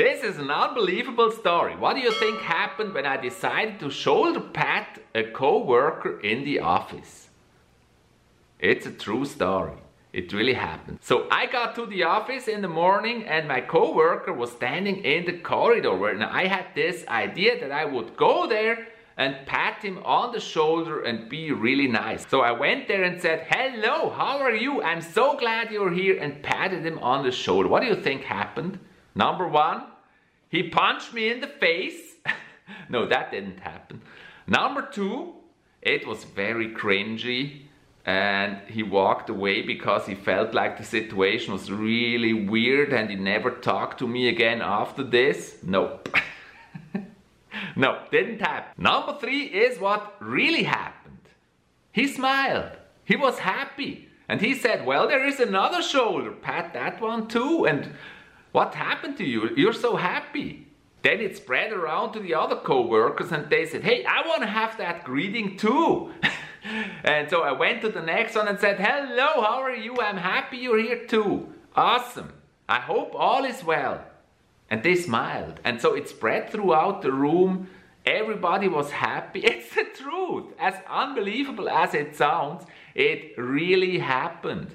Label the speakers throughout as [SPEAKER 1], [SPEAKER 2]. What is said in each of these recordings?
[SPEAKER 1] This is an unbelievable story. What do you think happened when I decided to shoulder pat a co-worker in the office? It's a true story. It really happened. So I got to the office in the morning and my co-worker was standing in the corridor and I had this idea that I would go there and pat him on the shoulder and be really nice. So I went there and said, hello, how are you? I'm so glad you're here and patted him on the shoulder. What do you think happened? Number one, he punched me in the face. no, that didn't happen. Number two, it was very cringy and he walked away because he felt like the situation was really weird and he never talked to me again after this. Nope. no, didn't happen. Number three is what really happened. He smiled. He was happy. And he said, well, there is another shoulder. Pat that one too. And what happened to you? You're so happy. Then it spread around to the other co-workers and they said, hey, I want to have that greeting too. and so I went to the next one and said, hello, how are you? I'm happy you're here too. Awesome. I hope all is well. And they smiled. And so it spread throughout the room. Everybody was happy. It's the truth. As unbelievable as it sounds, it really happened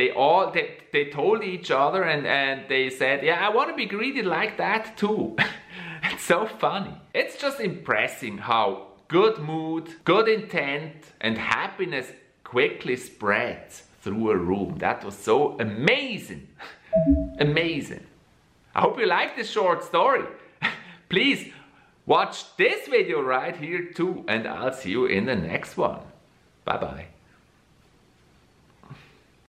[SPEAKER 1] they all they, they told each other and, and they said, yeah, I want to be greeted like that too. it's so funny. It's just impressing how good mood, good intent and happiness quickly spreads through a room. That was so amazing. amazing. I hope you like this short story. Please watch this video right here too and I'll see you in the next one. Bye bye.